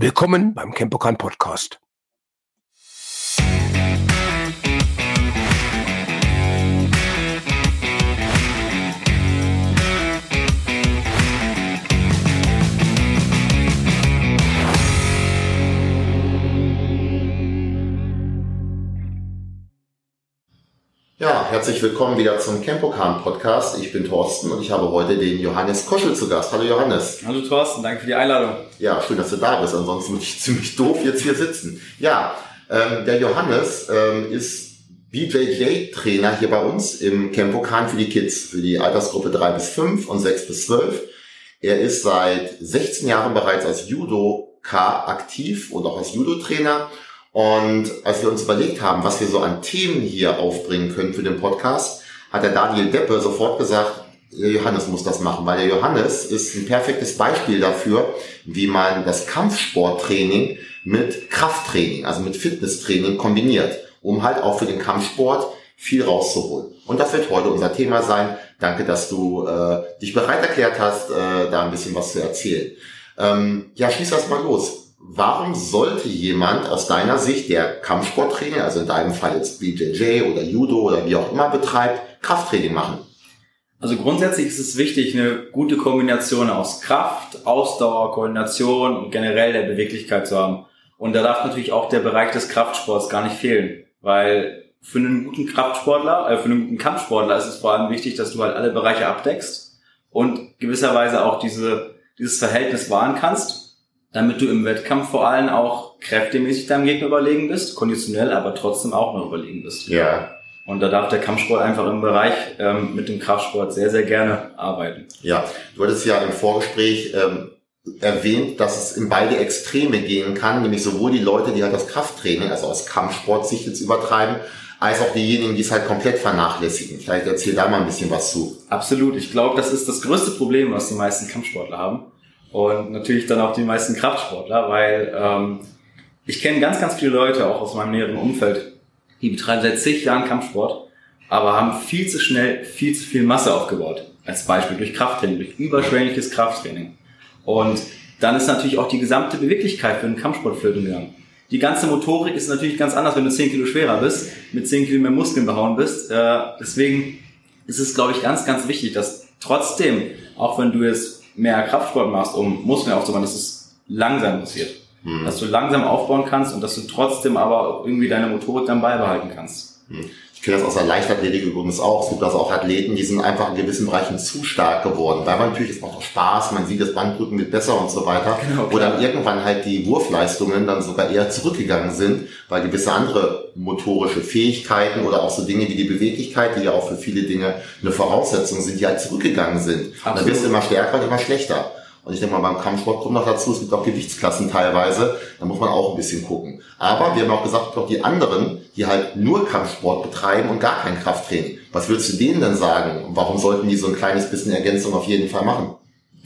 Willkommen beim Campokan Podcast. Ja, herzlich willkommen wieder zum Campokan Podcast. Ich bin Thorsten und ich habe heute den Johannes Koschel zu Gast. Hallo Johannes. Hallo Thorsten, danke für die Einladung. Ja, schön, dass du da bist. Ansonsten würde ich ziemlich doof jetzt hier sitzen. Ja, ähm, der Johannes ähm, ist BJJ-Trainer hier bei uns im Campokan für die Kids, für die Altersgruppe 3 bis 5 und 6 bis 12. Er ist seit 16 Jahren bereits als Judo-K aktiv und auch als Judo-Trainer und als wir uns überlegt haben, was wir so an Themen hier aufbringen können für den Podcast, hat der Daniel Deppe sofort gesagt, der Johannes muss das machen, weil der Johannes ist ein perfektes Beispiel dafür, wie man das Kampfsporttraining mit Krafttraining, also mit Fitnesstraining kombiniert, um halt auch für den Kampfsport viel rauszuholen. Und das wird heute unser Thema sein. Danke, dass du äh, dich bereit erklärt hast, äh, da ein bisschen was zu erzählen. Ähm, ja, schließ das mal los warum sollte jemand aus deiner Sicht, der Kampfsporttraining, also in deinem Fall jetzt BJJ oder Judo oder wie auch immer betreibt, Krafttraining machen? Also grundsätzlich ist es wichtig, eine gute Kombination aus Kraft, Ausdauer, Koordination und generell der Beweglichkeit zu haben. Und da darf natürlich auch der Bereich des Kraftsports gar nicht fehlen, weil für einen guten Kraftsportler, äh, für einen guten Kampfsportler ist es vor allem wichtig, dass du halt alle Bereiche abdeckst und gewisserweise auch diese, dieses Verhältnis wahren kannst damit du im Wettkampf vor allem auch kräftemäßig deinem Gegner überlegen bist, konditionell, aber trotzdem auch noch überlegen bist. Ja. Und da darf der Kampfsport einfach im Bereich ähm, mit dem Kraftsport sehr, sehr gerne arbeiten. Ja, du hattest ja im Vorgespräch ähm, erwähnt, dass es in beide Extreme gehen kann, nämlich sowohl die Leute, die halt das Krafttraining, also aus Kampfsport sich jetzt übertreiben, als auch diejenigen, die es halt komplett vernachlässigen. Vielleicht erzähl da mal ein bisschen was zu. Absolut. Ich glaube, das ist das größte Problem, was die meisten Kampfsportler haben und natürlich dann auch die meisten Kraftsportler, weil ähm, ich kenne ganz, ganz viele Leute auch aus meinem näheren Umfeld, die betreiben seit zig Jahren Kampfsport, aber haben viel zu schnell viel zu viel Masse aufgebaut. Als Beispiel durch Krafttraining, durch überschwängliches Krafttraining. Und dann ist natürlich auch die gesamte Beweglichkeit für den Kampfsport flöten gegangen. Die ganze Motorik ist natürlich ganz anders, wenn du 10 Kilo schwerer bist, mit 10 Kilo mehr Muskeln behauen bist. Äh, deswegen ist es, glaube ich, ganz, ganz wichtig, dass trotzdem, auch wenn du jetzt mehr Kraftsport machst, um Muskeln aufzubauen, dass es langsam passiert. Mhm. Dass du langsam aufbauen kannst und dass du trotzdem aber irgendwie deine Motorik dann beibehalten kannst. Mhm. Ich kenne das aus der Leichtathletik übrigens auch. Es gibt also auch Athleten, die sind einfach in gewissen Bereichen zu stark geworden. Weil man natürlich, es macht auch Spaß, man sieht, das Bandrücken wird besser und so weiter. Genau, Wo dann irgendwann halt die Wurfleistungen dann sogar eher zurückgegangen sind, weil gewisse andere motorische Fähigkeiten oder auch so Dinge wie die Beweglichkeit, die ja auch für viele Dinge eine Voraussetzung sind, die halt zurückgegangen sind. Absolut. Dann wirst du immer stärker und immer schlechter. Und ich denke mal, beim Kampfsport kommt noch dazu, es gibt auch Gewichtsklassen teilweise, da muss man auch ein bisschen gucken. Aber wir haben auch gesagt, auch die anderen, die halt nur Kampfsport betreiben und gar kein Krafttraining. Was würdest du denen denn sagen? Und warum sollten die so ein kleines bisschen Ergänzung auf jeden Fall machen?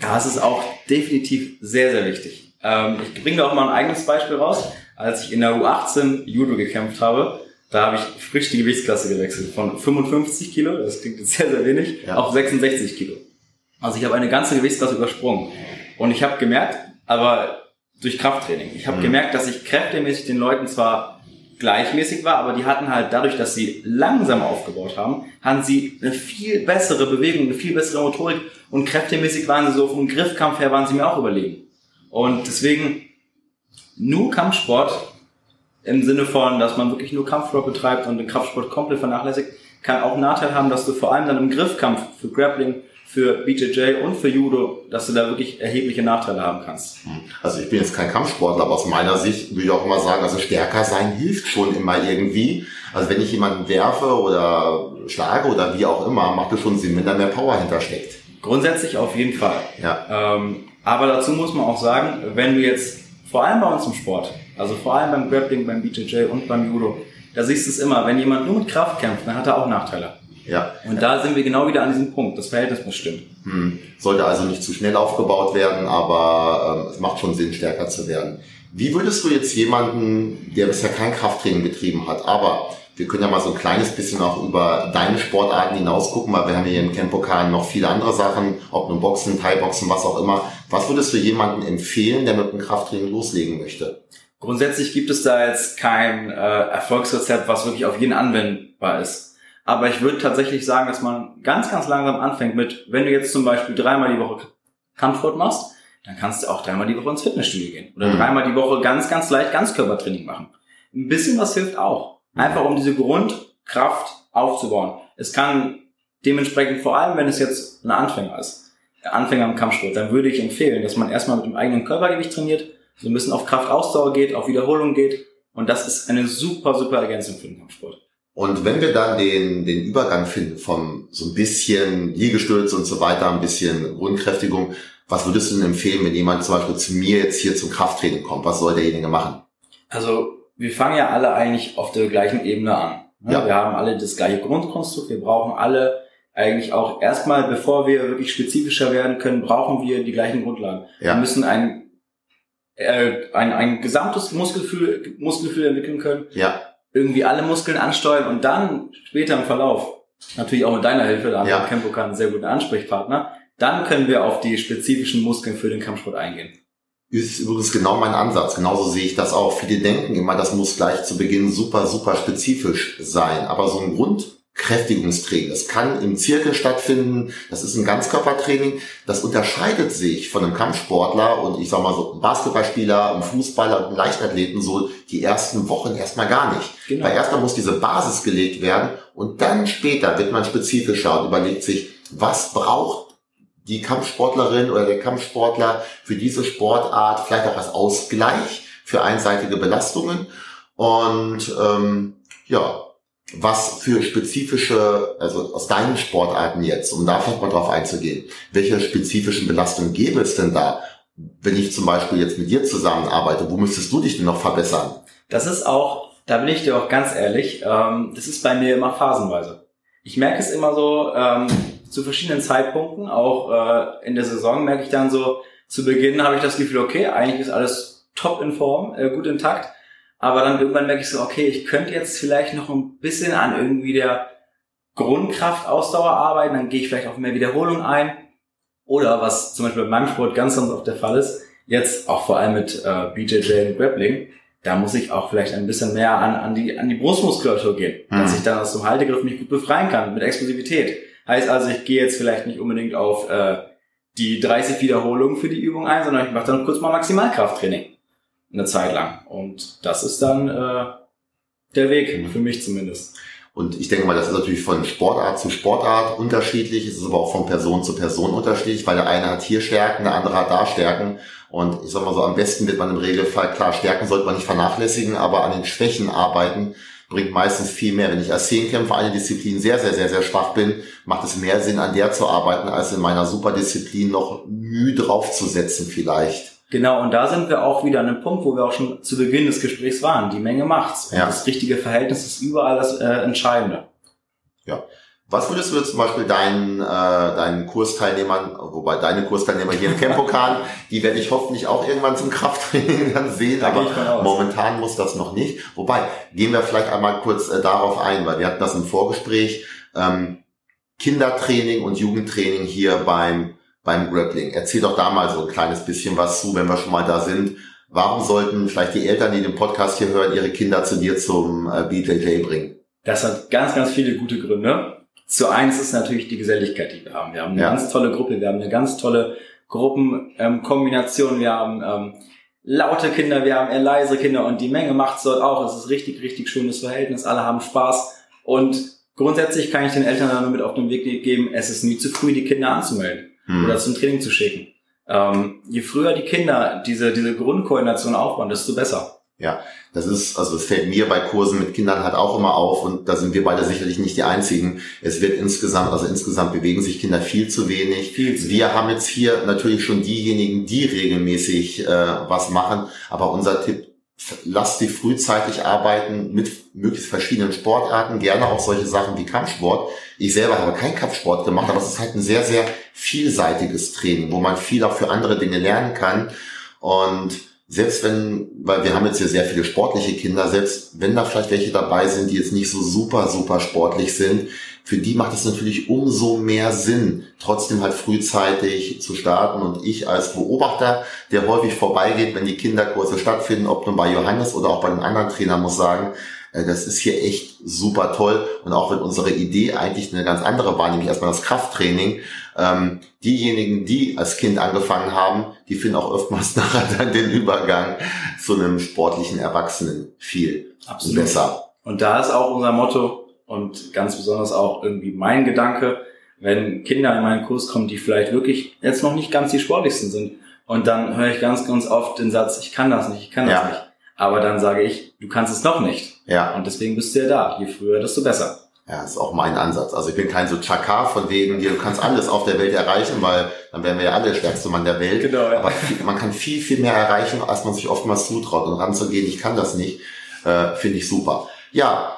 Ja, es ist auch definitiv sehr, sehr wichtig. Ähm, ich bringe da auch mal ein eigenes Beispiel raus. Als ich in der U18 Judo gekämpft habe, da habe ich frisch die Gewichtsklasse gewechselt von 55 Kilo, das klingt jetzt sehr, sehr wenig, ja. auf 66 Kilo. Also ich habe eine ganze Gewichtsklasse übersprungen. Und ich habe gemerkt, aber durch Krafttraining, ich habe mhm. gemerkt, dass ich kräftemäßig den Leuten zwar gleichmäßig war, aber die hatten halt dadurch, dass sie langsam aufgebaut haben, hatten sie eine viel bessere Bewegung, eine viel bessere Motorik und kräftemäßig waren sie so vom Griffkampf her waren sie mir auch überlegen. Und deswegen nur Kampfsport im Sinne von, dass man wirklich nur Kampfsport betreibt und den Kraftsport komplett vernachlässigt, kann auch einen Nachteil haben, dass du vor allem dann im Griffkampf für Grappling für BJJ und für Judo, dass du da wirklich erhebliche Nachteile haben kannst. Hm. Also ich bin jetzt kein Kampfsportler, aber aus meiner Sicht würde ich auch immer sagen, also stärker sein hilft schon immer irgendwie. Also wenn ich jemanden werfe oder schlage oder wie auch immer, macht es schon Sinn, wenn da mehr Power hintersteckt. Grundsätzlich auf jeden Fall. Ja. Ähm, aber dazu muss man auch sagen, wenn du jetzt, vor allem bei uns im Sport, also vor allem beim Grappling, beim BJJ und beim Judo, da siehst du es immer, wenn jemand nur mit Kraft kämpft, dann hat er auch Nachteile. Ja. Und da sind wir genau wieder an diesem Punkt. Das Verhältnis muss stimmen. Hm. Sollte also nicht zu schnell aufgebaut werden, aber ähm, es macht schon Sinn, stärker zu werden. Wie würdest du jetzt jemanden, der bisher kein Krafttraining betrieben hat, aber wir können ja mal so ein kleines bisschen auch über deine Sportarten hinaus gucken, weil wir haben hier im Camp-Pokal noch viele andere Sachen, ob nun Boxen, Thai-Boxen, was auch immer. Was würdest du jemandem empfehlen, der mit dem Krafttraining loslegen möchte? Grundsätzlich gibt es da jetzt kein äh, Erfolgsrezept, was wirklich auf jeden anwendbar ist. Aber ich würde tatsächlich sagen, dass man ganz, ganz langsam anfängt mit, wenn du jetzt zum Beispiel dreimal die Woche Kampfsport machst, dann kannst du auch dreimal die Woche ins Fitnessstudio gehen. Oder mhm. dreimal die Woche ganz, ganz leicht Ganzkörpertraining machen. Ein bisschen was hilft auch. Einfach um diese Grundkraft aufzubauen. Es kann dementsprechend, vor allem wenn es jetzt ein Anfänger ist, Anfänger im Kampfsport, dann würde ich empfehlen, dass man erstmal mit dem eigenen Körpergewicht trainiert, so ein bisschen auf Kraftausdauer geht, auf Wiederholung geht. Und das ist eine super, super Ergänzung für den Kampfsport. Und wenn wir dann den, den Übergang finden vom so ein bisschen Liegestütz und so weiter, ein bisschen Grundkräftigung, was würdest du denn empfehlen, wenn jemand zum Beispiel zu mir jetzt hier zum Krafttraining kommt? Was soll derjenige machen? Also wir fangen ja alle eigentlich auf der gleichen Ebene an. Ne? Ja. Wir haben alle das gleiche Grundkonstrukt. Wir brauchen alle eigentlich auch erstmal, bevor wir wirklich spezifischer werden können, brauchen wir die gleichen Grundlagen. Ja. Wir müssen ein, äh, ein, ein gesamtes Muskelgefühl, Muskelgefühl entwickeln können. Ja. Irgendwie alle Muskeln ansteuern und dann später im Verlauf, natürlich auch mit deiner Hilfe, da haben ja. Campo kann einen sehr guten Ansprechpartner, dann können wir auf die spezifischen Muskeln für den Kampfsport eingehen ist übrigens genau mein Ansatz. Genauso sehe ich das auch. Viele denken immer, das muss gleich zu Beginn super, super spezifisch sein. Aber so ein Grundkräftigungstraining, das kann im Zirkel stattfinden. Das ist ein Ganzkörpertraining. Das unterscheidet sich von einem Kampfsportler und ich sag mal so einem Basketballspieler, einem Fußballer und einem Leichtathleten so die ersten Wochen erstmal gar nicht. Genau. Weil erstmal muss diese Basis gelegt werden und dann später wird man spezifischer und überlegt sich, was braucht die Kampfsportlerin oder der Kampfsportler für diese Sportart vielleicht auch als Ausgleich für einseitige Belastungen und ähm, ja, was für spezifische, also aus deinen Sportarten jetzt, um da vielleicht mal drauf einzugehen, welche spezifischen Belastungen gäbe es denn da, wenn ich zum Beispiel jetzt mit dir zusammenarbeite, wo müsstest du dich denn noch verbessern? Das ist auch, da bin ich dir auch ganz ehrlich, ähm, das ist bei mir immer phasenweise. Ich merke es immer so, ähm, zu verschiedenen Zeitpunkten, auch äh, in der Saison merke ich dann so, zu Beginn habe ich das Gefühl, okay, eigentlich ist alles top in Form, äh, gut intakt, aber dann irgendwann merke ich so, okay, ich könnte jetzt vielleicht noch ein bisschen an irgendwie der Grundkraftausdauer arbeiten, dann gehe ich vielleicht auf mehr Wiederholung ein. Oder was zum Beispiel bei meinem Sport ganz, ganz oft der Fall ist, jetzt auch vor allem mit äh, BJJ und Grappling, da muss ich auch vielleicht ein bisschen mehr an, an, die, an die Brustmuskulatur gehen, mhm. dass ich dann aus dem Haltegriff mich gut befreien kann mit Explosivität. Heißt also, ich gehe jetzt vielleicht nicht unbedingt auf äh, die 30 Wiederholungen für die Übung ein, sondern ich mache dann kurz mal Maximalkrafttraining. Eine Zeit lang. Und das ist dann äh, der Weg, mhm. für mich zumindest. Und ich denke mal, das ist natürlich von Sportart zu Sportart unterschiedlich. Es ist aber auch von Person zu Person unterschiedlich, weil der eine hat hier Stärken, der andere hat da Stärken. Und ich sag mal so, am besten wird man im Regelfall, klar, Stärken sollte man nicht vernachlässigen, aber an den Schwächen arbeiten, bringt meistens viel mehr. Wenn ich als Zehnkämpfer eine Disziplin sehr, sehr, sehr, sehr schwach bin, macht es mehr Sinn, an der zu arbeiten, als in meiner Superdisziplin noch Mühe draufzusetzen vielleicht. Genau, und da sind wir auch wieder an einem Punkt, wo wir auch schon zu Beginn des Gesprächs waren. Die Menge macht's. Ja. das richtige Verhältnis ist überall das äh, Entscheidende. Ja. Was würdest du zum Beispiel deinen, äh, deinen Kursteilnehmern, wobei deine Kursteilnehmer hier im Campokan, die werde ich hoffentlich auch irgendwann zum Krafttraining dann sehen, da aber momentan muss das noch nicht. Wobei, gehen wir vielleicht einmal kurz äh, darauf ein, weil wir hatten das im Vorgespräch, ähm, Kindertraining und Jugendtraining hier beim, beim Grappling. Erzähl doch da mal so ein kleines bisschen was zu, wenn wir schon mal da sind. Warum sollten vielleicht die Eltern, die den Podcast hier hören, ihre Kinder zu dir zum äh, BJJ bringen? Das hat ganz, ganz viele gute Gründe. Zu eins ist natürlich die Geselligkeit, die wir haben. Wir haben eine ja. ganz tolle Gruppe, wir haben eine ganz tolle Gruppenkombination, wir haben ähm, laute Kinder, wir haben eher leise Kinder und die Menge macht's dort auch. Es ist richtig, richtig schönes Verhältnis, alle haben Spaß und grundsätzlich kann ich den Eltern nur mit auf den Weg geben, es ist nie zu früh, die Kinder anzumelden hm. oder zum Training zu schicken. Ähm, je früher die Kinder diese, diese Grundkoordination aufbauen, desto besser. Ja, das ist, also es fällt mir bei Kursen mit Kindern halt auch immer auf und da sind wir beide sicherlich nicht die einzigen. Es wird insgesamt, also insgesamt bewegen sich Kinder viel zu wenig. Viel zu wir haben jetzt hier natürlich schon diejenigen, die regelmäßig äh, was machen, aber unser Tipp, lasst sie frühzeitig arbeiten mit möglichst verschiedenen Sportarten, gerne auch solche Sachen wie Kampfsport. Ich selber habe keinen Kampfsport gemacht, aber es ist halt ein sehr, sehr vielseitiges Training, wo man viel auch für andere Dinge lernen kann und selbst wenn, weil wir haben jetzt hier sehr viele sportliche Kinder, selbst wenn da vielleicht welche dabei sind, die jetzt nicht so super, super sportlich sind, für die macht es natürlich umso mehr Sinn, trotzdem halt frühzeitig zu starten. Und ich als Beobachter, der häufig vorbeigeht, wenn die Kinderkurse stattfinden, ob nun bei Johannes oder auch bei den anderen Trainern, muss sagen, äh, das ist hier echt super toll. Und auch wenn unsere Idee eigentlich eine ganz andere war, nämlich erstmal das Krafttraining, ähm, diejenigen, die als Kind angefangen haben, die finden auch oftmals nachher dann den Übergang zu einem sportlichen Erwachsenen viel Absolut. besser. Und da ist auch unser Motto und ganz besonders auch irgendwie mein Gedanke, wenn Kinder in meinen Kurs kommen, die vielleicht wirklich jetzt noch nicht ganz die sportlichsten sind. Und dann höre ich ganz, ganz oft den Satz, ich kann das nicht, ich kann das ja. nicht. Aber dann sage ich, du kannst es noch nicht. Ja. Und deswegen bist du ja da. Je früher, desto besser. Ja, ist auch mein Ansatz. Also ich bin kein so Chakar von wegen, du kannst alles auf der Welt erreichen, weil dann wären wir ja alle der stärkste Mann der Welt. Genau, ja. Aber viel, man kann viel, viel mehr erreichen, als man sich oftmals zutraut. Und ranzugehen, ich kann das nicht, äh, finde ich super. Ja,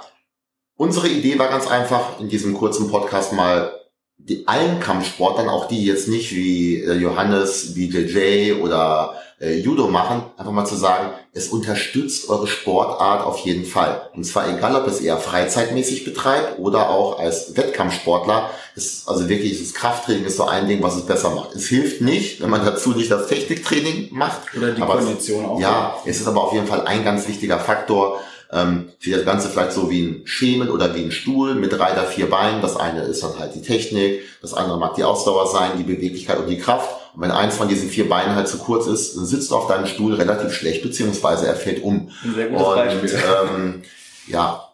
unsere Idee war ganz einfach, in diesem kurzen Podcast mal die allen Kampfsportlern, auch die jetzt nicht wie äh, Johannes, wie JJ oder äh, Judo machen, einfach mal zu sagen, es unterstützt eure Sportart auf jeden Fall. Und zwar egal, ob es eher freizeitmäßig betreibt oder auch als Wettkampfsportler. Ist also wirklich, das Krafttraining ist so ein Ding, was es besser macht. Es hilft nicht, wenn man dazu nicht das Techniktraining macht. Oder die Kondition auch. Ja, es ist aber auf jeden Fall ein ganz wichtiger Faktor. Ähm, für das Ganze vielleicht so wie ein Schemen oder wie ein Stuhl mit drei oder vier Beinen. Das eine ist dann halt die Technik, das andere mag die Ausdauer sein, die Beweglichkeit und die Kraft. Und wenn eins von diesen vier Beinen halt zu kurz ist, dann sitzt du auf deinem Stuhl relativ schlecht, beziehungsweise er fällt um. Ein sehr gutes und, Beispiel. Ähm, ja.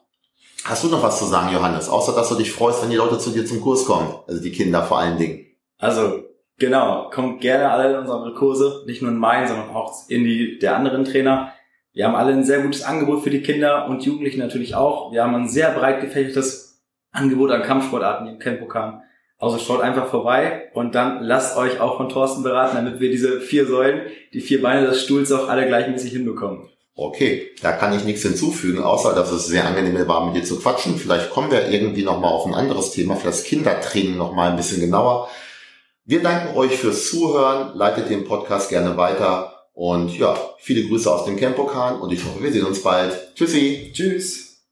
Hast du noch was zu sagen, Johannes? Außer, dass du dich freust, wenn die Leute zu dir zum Kurs kommen. Also die Kinder vor allen Dingen. Also, genau. Kommt gerne alle in unsere Kurse. Nicht nur in meinen, sondern auch in die der anderen Trainer. Wir haben alle ein sehr gutes Angebot für die Kinder und Jugendlichen natürlich auch. Wir haben ein sehr breit gefächertes Angebot an Kampfsportarten, im Campo kamen. Also schaut einfach vorbei und dann lasst euch auch von Thorsten beraten, damit wir diese vier Säulen, die vier Beine des Stuhls auch alle gleichmäßig hinbekommen. Okay, da kann ich nichts hinzufügen, außer dass es sehr angenehm war, mit dir zu quatschen. Vielleicht kommen wir irgendwie nochmal auf ein anderes Thema, für das Kindertraining nochmal ein bisschen genauer. Wir danken euch fürs Zuhören, leitet den Podcast gerne weiter und ja, viele Grüße aus dem Campokan und ich hoffe, wir sehen uns bald. Tschüssi. Tschüss.